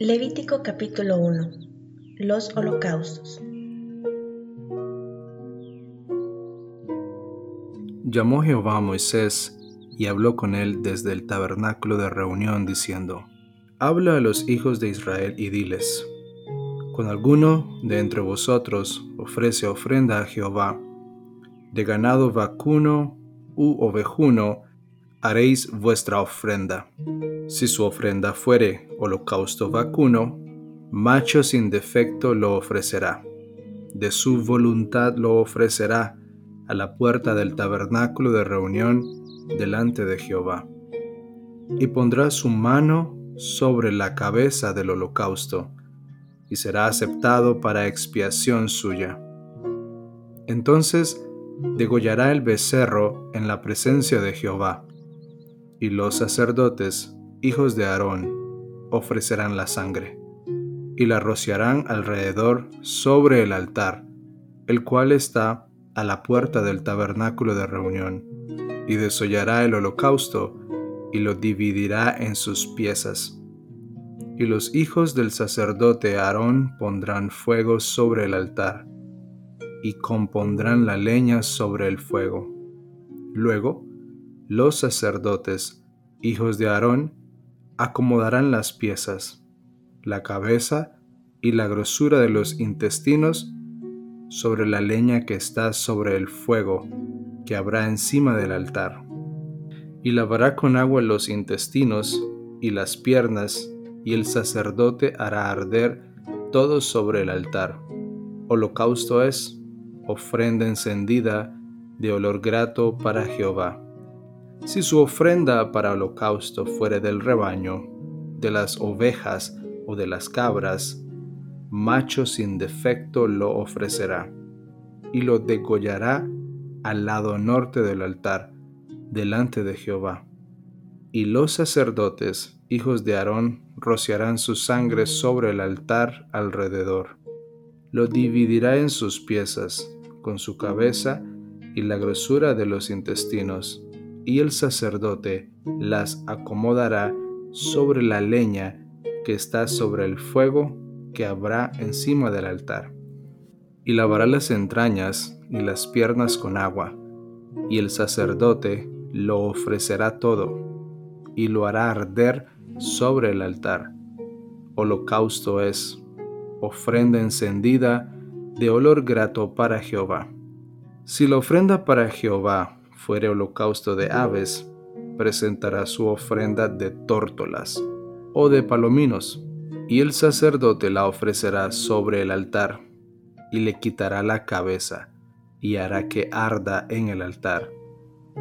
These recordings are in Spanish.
Levítico capítulo 1 Los holocaustos. Llamó Jehová a Moisés y habló con él desde el tabernáculo de reunión diciendo, Habla a los hijos de Israel y diles, Cuando alguno de entre vosotros ofrece ofrenda a Jehová, de ganado vacuno u ovejuno, haréis vuestra ofrenda. Si su ofrenda fuere holocausto vacuno, macho sin defecto lo ofrecerá. De su voluntad lo ofrecerá a la puerta del tabernáculo de reunión delante de Jehová. Y pondrá su mano sobre la cabeza del holocausto, y será aceptado para expiación suya. Entonces degollará el becerro en la presencia de Jehová y los sacerdotes, hijos de Aarón, ofrecerán la sangre, y la rociarán alrededor sobre el altar, el cual está a la puerta del tabernáculo de reunión, y desollará el holocausto, y lo dividirá en sus piezas. Y los hijos del sacerdote Aarón pondrán fuego sobre el altar, y compondrán la leña sobre el fuego. Luego, los sacerdotes, hijos de Aarón, acomodarán las piezas, la cabeza y la grosura de los intestinos sobre la leña que está sobre el fuego que habrá encima del altar. Y lavará con agua los intestinos y las piernas, y el sacerdote hará arder todo sobre el altar. Holocausto es ofrenda encendida de olor grato para Jehová. Si su ofrenda para holocausto fuere del rebaño, de las ovejas o de las cabras, macho sin defecto lo ofrecerá, y lo degollará al lado norte del altar, delante de Jehová. Y los sacerdotes, hijos de Aarón, rociarán su sangre sobre el altar alrededor. Lo dividirá en sus piezas, con su cabeza y la grosura de los intestinos y el sacerdote las acomodará sobre la leña que está sobre el fuego que habrá encima del altar. Y lavará las entrañas y las piernas con agua, y el sacerdote lo ofrecerá todo, y lo hará arder sobre el altar. Holocausto es, ofrenda encendida de olor grato para Jehová. Si la ofrenda para Jehová fuere holocausto de aves, presentará su ofrenda de tórtolas o de palominos, y el sacerdote la ofrecerá sobre el altar, y le quitará la cabeza, y hará que arda en el altar,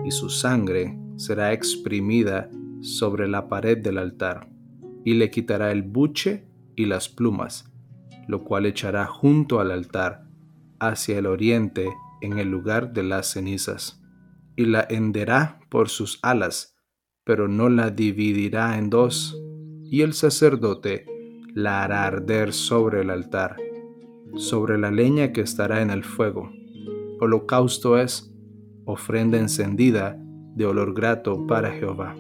y su sangre será exprimida sobre la pared del altar, y le quitará el buche y las plumas, lo cual echará junto al altar, hacia el oriente, en el lugar de las cenizas y la henderá por sus alas, pero no la dividirá en dos, y el sacerdote la hará arder sobre el altar, sobre la leña que estará en el fuego. Holocausto es ofrenda encendida de olor grato para Jehová.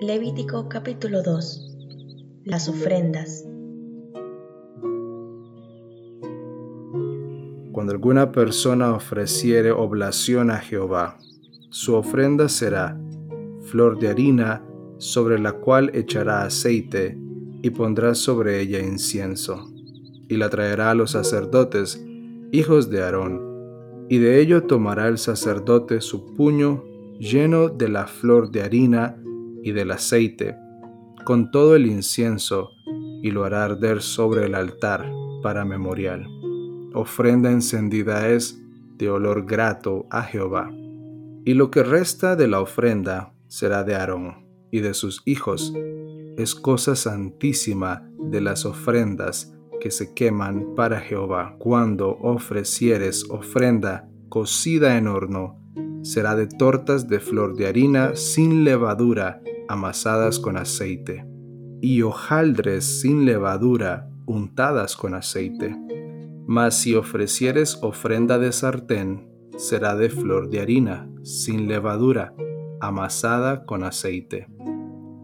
Levítico capítulo 2 Las ofrendas Cuando alguna persona ofreciere oblación a Jehová, su ofrenda será flor de harina sobre la cual echará aceite y pondrá sobre ella incienso, y la traerá a los sacerdotes, hijos de Aarón, y de ello tomará el sacerdote su puño lleno de la flor de harina y del aceite, con todo el incienso, y lo hará arder sobre el altar para memorial ofrenda encendida es de olor grato a Jehová. Y lo que resta de la ofrenda será de Aarón y de sus hijos. Es cosa santísima de las ofrendas que se queman para Jehová. Cuando ofrecieres ofrenda cocida en horno, será de tortas de flor de harina sin levadura, amasadas con aceite, y hojaldres sin levadura, untadas con aceite. Mas si ofrecieres ofrenda de sartén, será de flor de harina, sin levadura, amasada con aceite,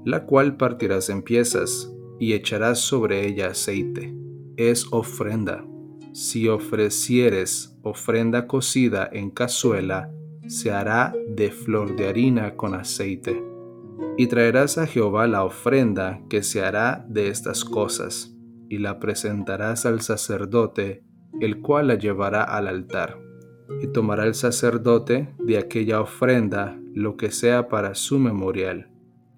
la cual partirás en piezas y echarás sobre ella aceite. Es ofrenda. Si ofrecieres ofrenda cocida en cazuela, se hará de flor de harina con aceite. Y traerás a Jehová la ofrenda que se hará de estas cosas, y la presentarás al sacerdote, el cual la llevará al altar. Y tomará el sacerdote de aquella ofrenda lo que sea para su memorial,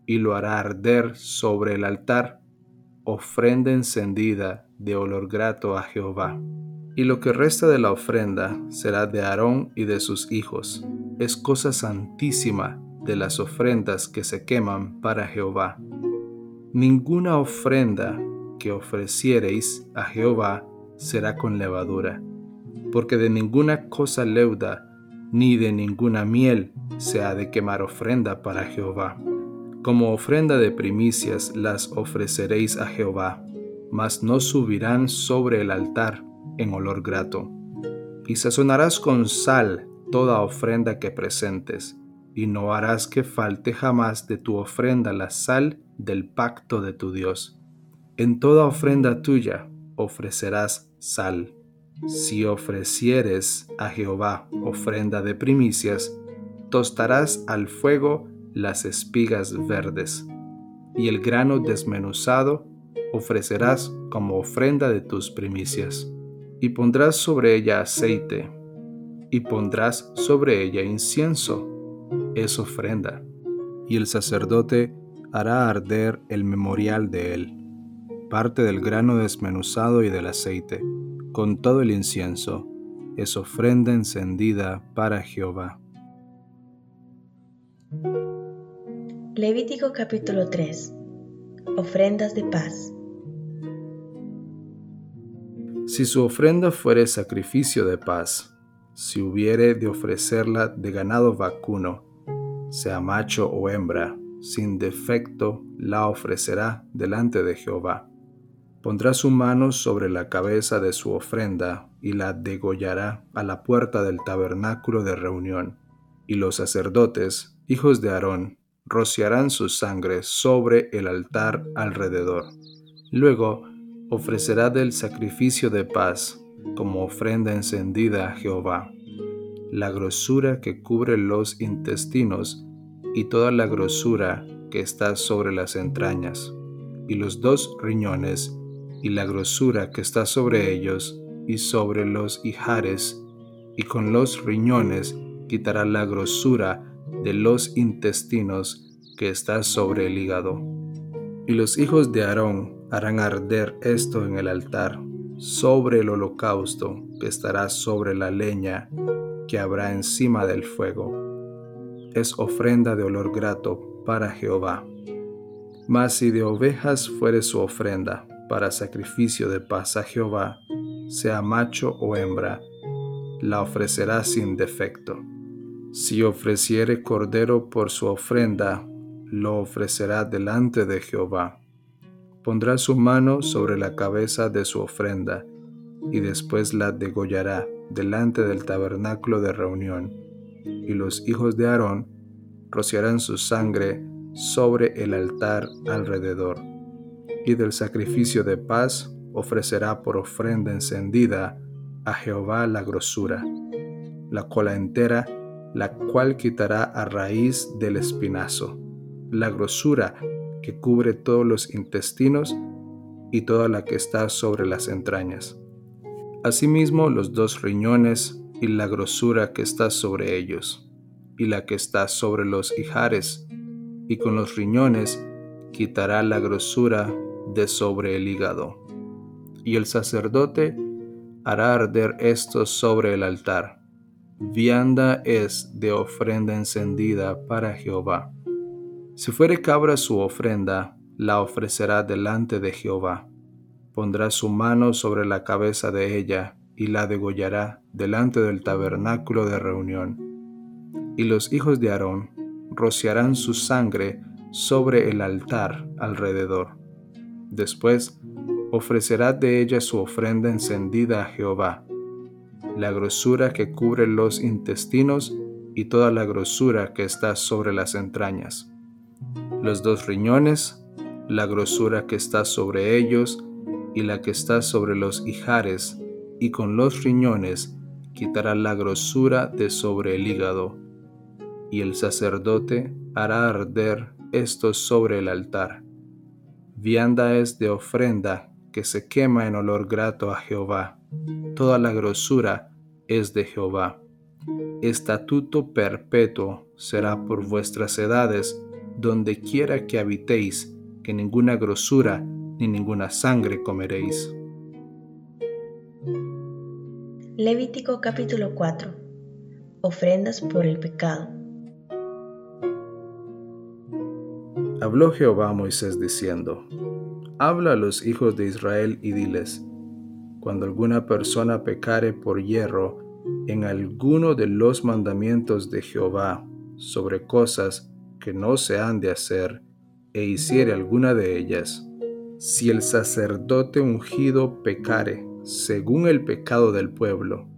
y lo hará arder sobre el altar, ofrenda encendida de olor grato a Jehová. Y lo que resta de la ofrenda será de Aarón y de sus hijos. Es cosa santísima de las ofrendas que se queman para Jehová. Ninguna ofrenda que ofreciereis a Jehová será con levadura, porque de ninguna cosa leuda ni de ninguna miel se ha de quemar ofrenda para Jehová. Como ofrenda de primicias las ofreceréis a Jehová, mas no subirán sobre el altar en olor grato. Y sazonarás con sal toda ofrenda que presentes, y no harás que falte jamás de tu ofrenda la sal del pacto de tu Dios. En toda ofrenda tuya ofrecerás sal. Si ofrecieres a Jehová ofrenda de primicias, tostarás al fuego las espigas verdes, y el grano desmenuzado ofrecerás como ofrenda de tus primicias. Y pondrás sobre ella aceite, y pondrás sobre ella incienso, es ofrenda. Y el sacerdote hará arder el memorial de él, parte del grano desmenuzado y del aceite con todo el incienso, es ofrenda encendida para Jehová. Levítico capítulo 3 Ofrendas de paz. Si su ofrenda fuere sacrificio de paz, si hubiere de ofrecerla de ganado vacuno, sea macho o hembra, sin defecto la ofrecerá delante de Jehová pondrá su mano sobre la cabeza de su ofrenda y la degollará a la puerta del tabernáculo de reunión. Y los sacerdotes, hijos de Aarón, rociarán su sangre sobre el altar alrededor. Luego ofrecerá del sacrificio de paz como ofrenda encendida a Jehová, la grosura que cubre los intestinos y toda la grosura que está sobre las entrañas, y los dos riñones y la grosura que está sobre ellos y sobre los ijares, y con los riñones quitará la grosura de los intestinos que está sobre el hígado. Y los hijos de Aarón harán arder esto en el altar, sobre el holocausto que estará sobre la leña que habrá encima del fuego. Es ofrenda de olor grato para Jehová. Mas si de ovejas fuere su ofrenda, para sacrificio de paz a Jehová, sea macho o hembra, la ofrecerá sin defecto. Si ofreciere cordero por su ofrenda, lo ofrecerá delante de Jehová. Pondrá su mano sobre la cabeza de su ofrenda, y después la degollará delante del tabernáculo de reunión, y los hijos de Aarón rociarán su sangre sobre el altar alrededor y del sacrificio de paz ofrecerá por ofrenda encendida a Jehová la grosura, la cola entera, la cual quitará a raíz del espinazo, la grosura que cubre todos los intestinos y toda la que está sobre las entrañas. Asimismo los dos riñones y la grosura que está sobre ellos, y la que está sobre los hijares, y con los riñones quitará la grosura de sobre el hígado. Y el sacerdote hará arder esto sobre el altar, vianda es de ofrenda encendida para Jehová. Si fuere cabra su ofrenda, la ofrecerá delante de Jehová. Pondrá su mano sobre la cabeza de ella y la degollará delante del tabernáculo de reunión. Y los hijos de Aarón rociarán su sangre sobre el altar alrededor. Después ofrecerá de ella su ofrenda encendida a Jehová, la grosura que cubre los intestinos y toda la grosura que está sobre las entrañas, los dos riñones, la grosura que está sobre ellos y la que está sobre los ijares, y con los riñones quitará la grosura de sobre el hígado, y el sacerdote hará arder esto sobre el altar. Vianda es de ofrenda que se quema en olor grato a Jehová. Toda la grosura es de Jehová. Estatuto perpetuo será por vuestras edades, donde quiera que habitéis, que ninguna grosura ni ninguna sangre comeréis. Levítico capítulo 4 Ofrendas por el pecado Habló Jehová a Moisés diciendo, Habla a los hijos de Israel y diles, Cuando alguna persona pecare por hierro en alguno de los mandamientos de Jehová sobre cosas que no se han de hacer, e hiciere alguna de ellas, si el sacerdote ungido pecare según el pecado del pueblo,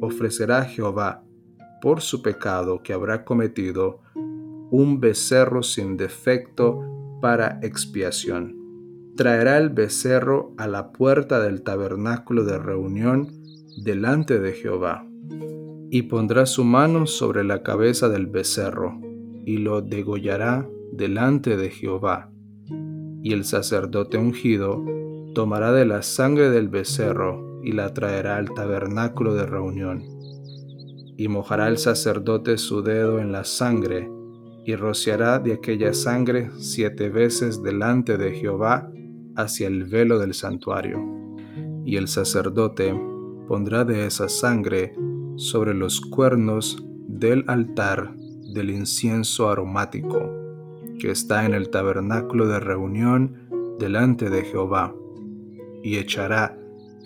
ofrecerá a Jehová por su pecado que habrá cometido un becerro sin defecto para expiación. Traerá el becerro a la puerta del tabernáculo de reunión delante de Jehová, y pondrá su mano sobre la cabeza del becerro, y lo degollará delante de Jehová. Y el sacerdote ungido tomará de la sangre del becerro y la traerá al tabernáculo de reunión. Y mojará el sacerdote su dedo en la sangre, y rociará de aquella sangre siete veces delante de Jehová hacia el velo del santuario. Y el sacerdote pondrá de esa sangre sobre los cuernos del altar del incienso aromático, que está en el tabernáculo de reunión delante de Jehová y echará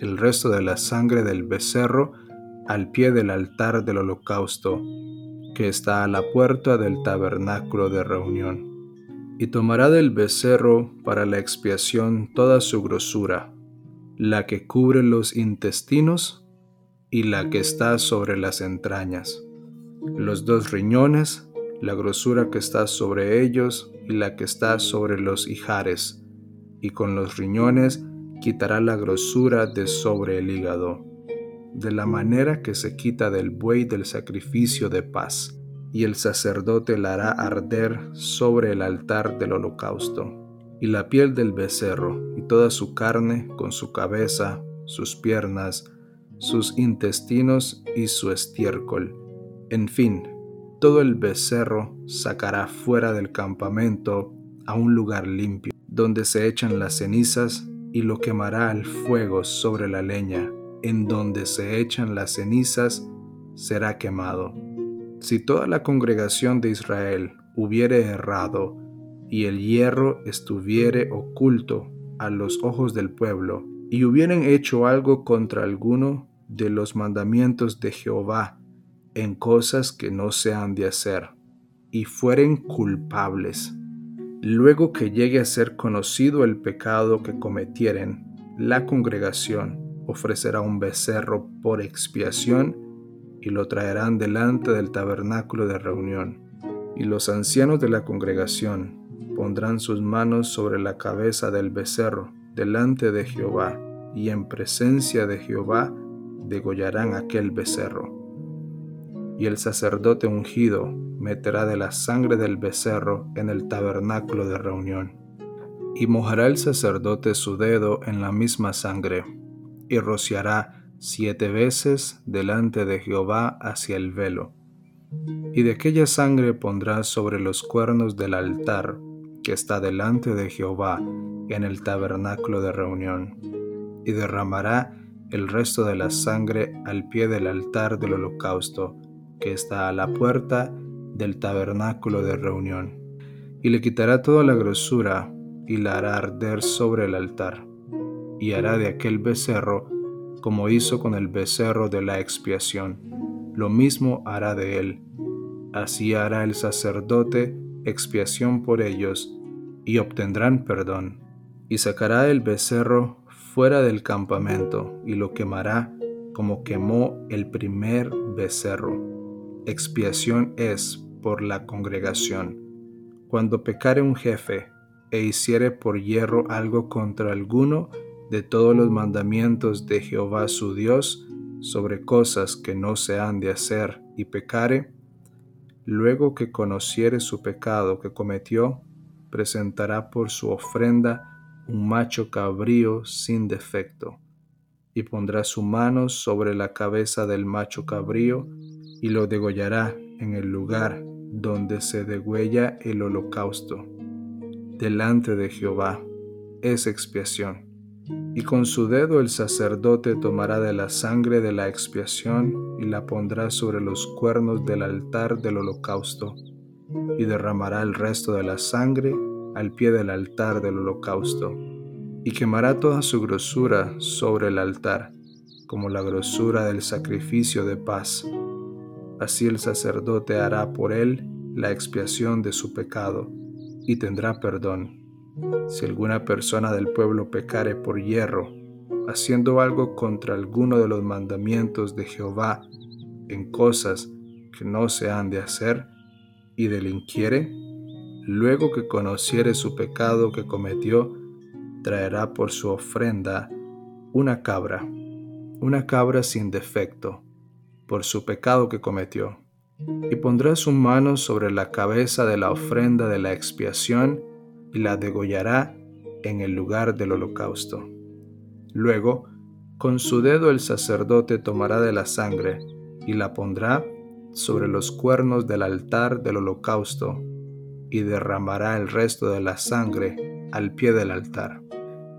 el resto de la sangre del becerro al pie del altar del holocausto, que está a la puerta del tabernáculo de reunión. Y tomará del becerro para la expiación toda su grosura, la que cubre los intestinos y la que está sobre las entrañas, los dos riñones, la grosura que está sobre ellos y la que está sobre los ijares, y con los riñones quitará la grosura de sobre el hígado, de la manera que se quita del buey del sacrificio de paz, y el sacerdote la hará arder sobre el altar del holocausto, y la piel del becerro, y toda su carne, con su cabeza, sus piernas, sus intestinos y su estiércol. En fin, todo el becerro sacará fuera del campamento a un lugar limpio, donde se echan las cenizas y lo quemará al fuego sobre la leña, en donde se echan las cenizas, será quemado. Si toda la congregación de Israel hubiere errado, y el hierro estuviere oculto a los ojos del pueblo, y hubieran hecho algo contra alguno de los mandamientos de Jehová en cosas que no se han de hacer, y fueren culpables, Luego que llegue a ser conocido el pecado que cometieren, la congregación ofrecerá un becerro por expiación y lo traerán delante del tabernáculo de reunión. Y los ancianos de la congregación pondrán sus manos sobre la cabeza del becerro delante de Jehová, y en presencia de Jehová degollarán aquel becerro. Y el sacerdote ungido meterá de la sangre del becerro en el tabernáculo de reunión. Y mojará el sacerdote su dedo en la misma sangre, y rociará siete veces delante de Jehová hacia el velo. Y de aquella sangre pondrá sobre los cuernos del altar que está delante de Jehová en el tabernáculo de reunión, y derramará el resto de la sangre al pie del altar del holocausto, que está a la puerta del tabernáculo de reunión, y le quitará toda la grosura y la hará arder sobre el altar, y hará de aquel becerro como hizo con el becerro de la expiación, lo mismo hará de él. Así hará el sacerdote expiación por ellos, y obtendrán perdón. Y sacará el becerro fuera del campamento, y lo quemará como quemó el primer becerro. Expiación es por la congregación. Cuando pecare un jefe e hiciere por hierro algo contra alguno de todos los mandamientos de Jehová su Dios sobre cosas que no se han de hacer y pecare, luego que conociere su pecado que cometió, presentará por su ofrenda un macho cabrío sin defecto, y pondrá su mano sobre la cabeza del macho cabrío y lo degollará en el lugar donde se degüella el holocausto, delante de Jehová, es expiación. Y con su dedo el sacerdote tomará de la sangre de la expiación y la pondrá sobre los cuernos del altar del holocausto, y derramará el resto de la sangre al pie del altar del holocausto, y quemará toda su grosura sobre el altar, como la grosura del sacrificio de paz. Así el sacerdote hará por él la expiación de su pecado, y tendrá perdón si alguna persona del pueblo pecare por hierro, haciendo algo contra alguno de los mandamientos de Jehová en cosas que no se han de hacer, y delinquiere, luego que conociere su pecado que cometió, traerá por su ofrenda una cabra, una cabra sin defecto, por su pecado que cometió, y pondrá su mano sobre la cabeza de la ofrenda de la expiación, y la degollará en el lugar del holocausto. Luego, con su dedo el sacerdote tomará de la sangre y la pondrá sobre los cuernos del altar del holocausto y derramará el resto de la sangre al pie del altar.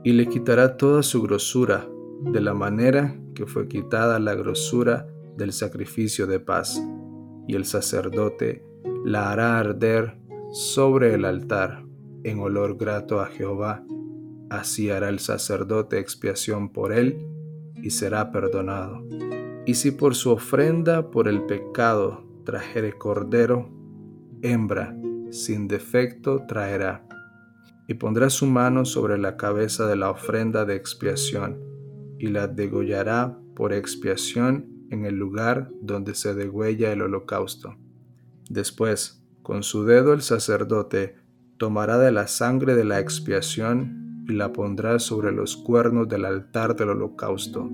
Y le quitará toda su grosura de la manera que fue quitada la grosura del sacrificio de paz, y el sacerdote la hará arder sobre el altar en olor grato a Jehová. Así hará el sacerdote expiación por él y será perdonado. Y si por su ofrenda por el pecado trajere cordero, hembra, sin defecto traerá, y pondrá su mano sobre la cabeza de la ofrenda de expiación, y la degollará por expiación en el lugar donde se degüella el holocausto. Después, con su dedo el sacerdote tomará de la sangre de la expiación y la pondrá sobre los cuernos del altar del holocausto,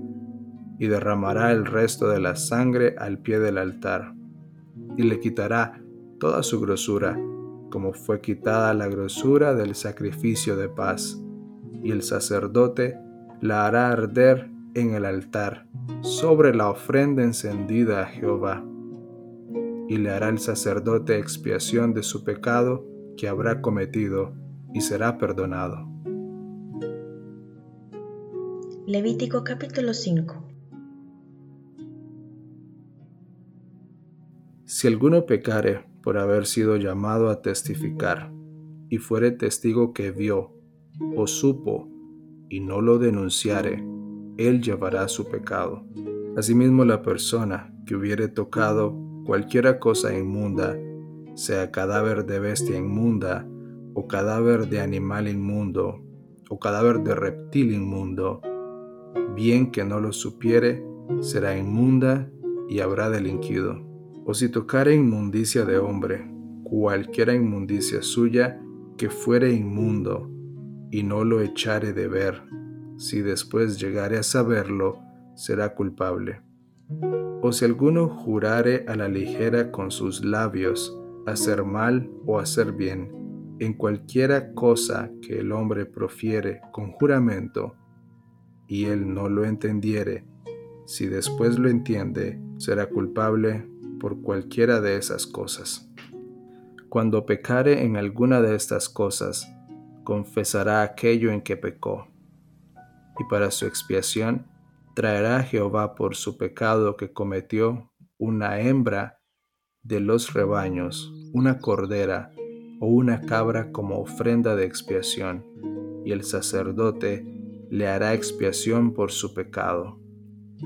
y derramará el resto de la sangre al pie del altar, y le quitará toda su grosura, como fue quitada la grosura del sacrificio de paz, y el sacerdote la hará arder en el altar, sobre la ofrenda encendida a Jehová, y le hará el sacerdote expiación de su pecado, que habrá cometido y será perdonado. Levítico capítulo 5 Si alguno pecare por haber sido llamado a testificar, y fuere testigo que vio o supo y no lo denunciare, él llevará su pecado. Asimismo la persona que hubiere tocado cualquiera cosa inmunda sea cadáver de bestia inmunda, o cadáver de animal inmundo, o cadáver de reptil inmundo, bien que no lo supiere, será inmunda y habrá delinquido. O si tocare inmundicia de hombre, cualquiera inmundicia suya que fuere inmundo, y no lo echare de ver, si después llegare a saberlo, será culpable. O si alguno jurare a la ligera con sus labios, hacer mal o hacer bien, en cualquiera cosa que el hombre profiere con juramento, y él no lo entendiere, si después lo entiende, será culpable por cualquiera de esas cosas. Cuando pecare en alguna de estas cosas, confesará aquello en que pecó, y para su expiación traerá a Jehová por su pecado que cometió una hembra de los rebaños una cordera o una cabra como ofrenda de expiación, y el sacerdote le hará expiación por su pecado.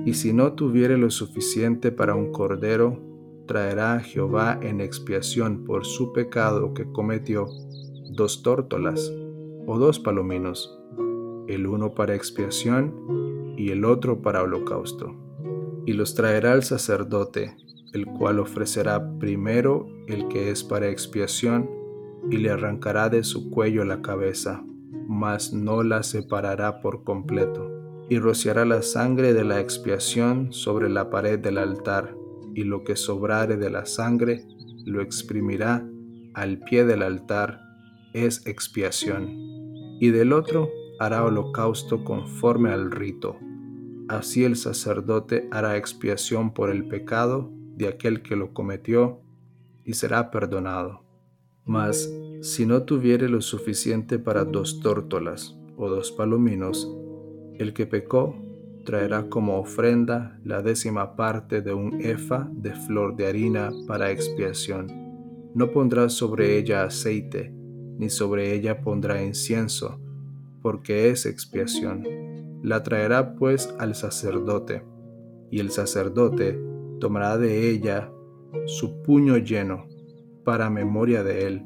Y si no tuviere lo suficiente para un cordero, traerá a Jehová en expiación por su pecado que cometió dos tórtolas o dos palominos, el uno para expiación y el otro para holocausto. Y los traerá el sacerdote, el cual ofrecerá primero el que es para expiación, y le arrancará de su cuello la cabeza, mas no la separará por completo, y rociará la sangre de la expiación sobre la pared del altar, y lo que sobrare de la sangre lo exprimirá al pie del altar, es expiación. Y del otro hará holocausto conforme al rito. Así el sacerdote hará expiación por el pecado de aquel que lo cometió y será perdonado. Mas si no tuviere lo suficiente para dos tórtolas o dos palominos, el que pecó traerá como ofrenda la décima parte de un efa de flor de harina para expiación. No pondrá sobre ella aceite, ni sobre ella pondrá incienso, porque es expiación. La traerá pues al sacerdote, y el sacerdote tomará de ella su puño lleno para memoria de él,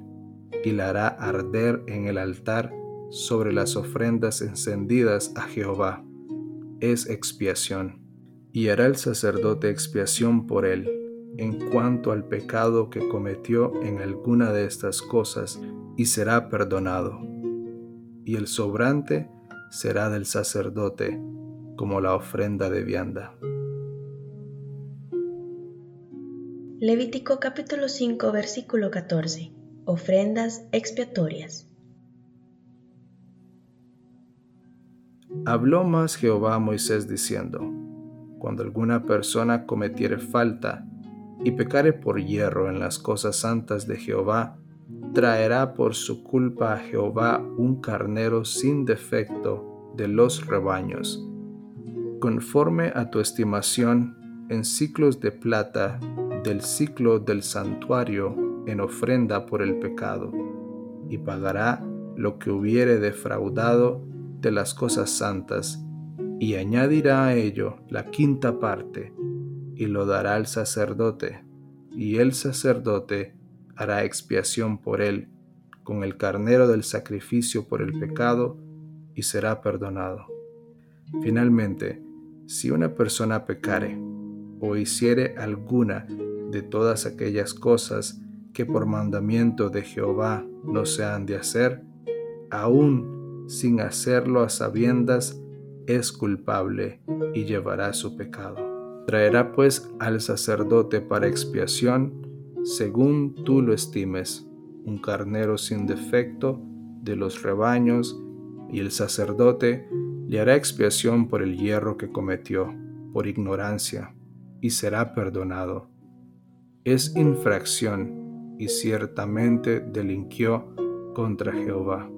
y la hará arder en el altar sobre las ofrendas encendidas a Jehová. Es expiación. Y hará el sacerdote expiación por él, en cuanto al pecado que cometió en alguna de estas cosas, y será perdonado. Y el sobrante será del sacerdote, como la ofrenda de vianda. Levítico capítulo 5 versículo 14. Ofrendas expiatorias. Habló más Jehová a Moisés diciendo, Cuando alguna persona cometiere falta y pecare por hierro en las cosas santas de Jehová, traerá por su culpa a Jehová un carnero sin defecto de los rebaños, conforme a tu estimación en ciclos de plata del ciclo del santuario en ofrenda por el pecado, y pagará lo que hubiere defraudado de las cosas santas, y añadirá a ello la quinta parte, y lo dará al sacerdote, y el sacerdote hará expiación por él con el carnero del sacrificio por el pecado, y será perdonado. Finalmente, si una persona pecare o hiciere alguna de todas aquellas cosas que por mandamiento de Jehová no se han de hacer, aún sin hacerlo a sabiendas, es culpable y llevará su pecado. Traerá pues al sacerdote para expiación, según tú lo estimes, un carnero sin defecto de los rebaños, y el sacerdote le hará expiación por el hierro que cometió, por ignorancia, y será perdonado es infracción y ciertamente delinquió contra Jehová.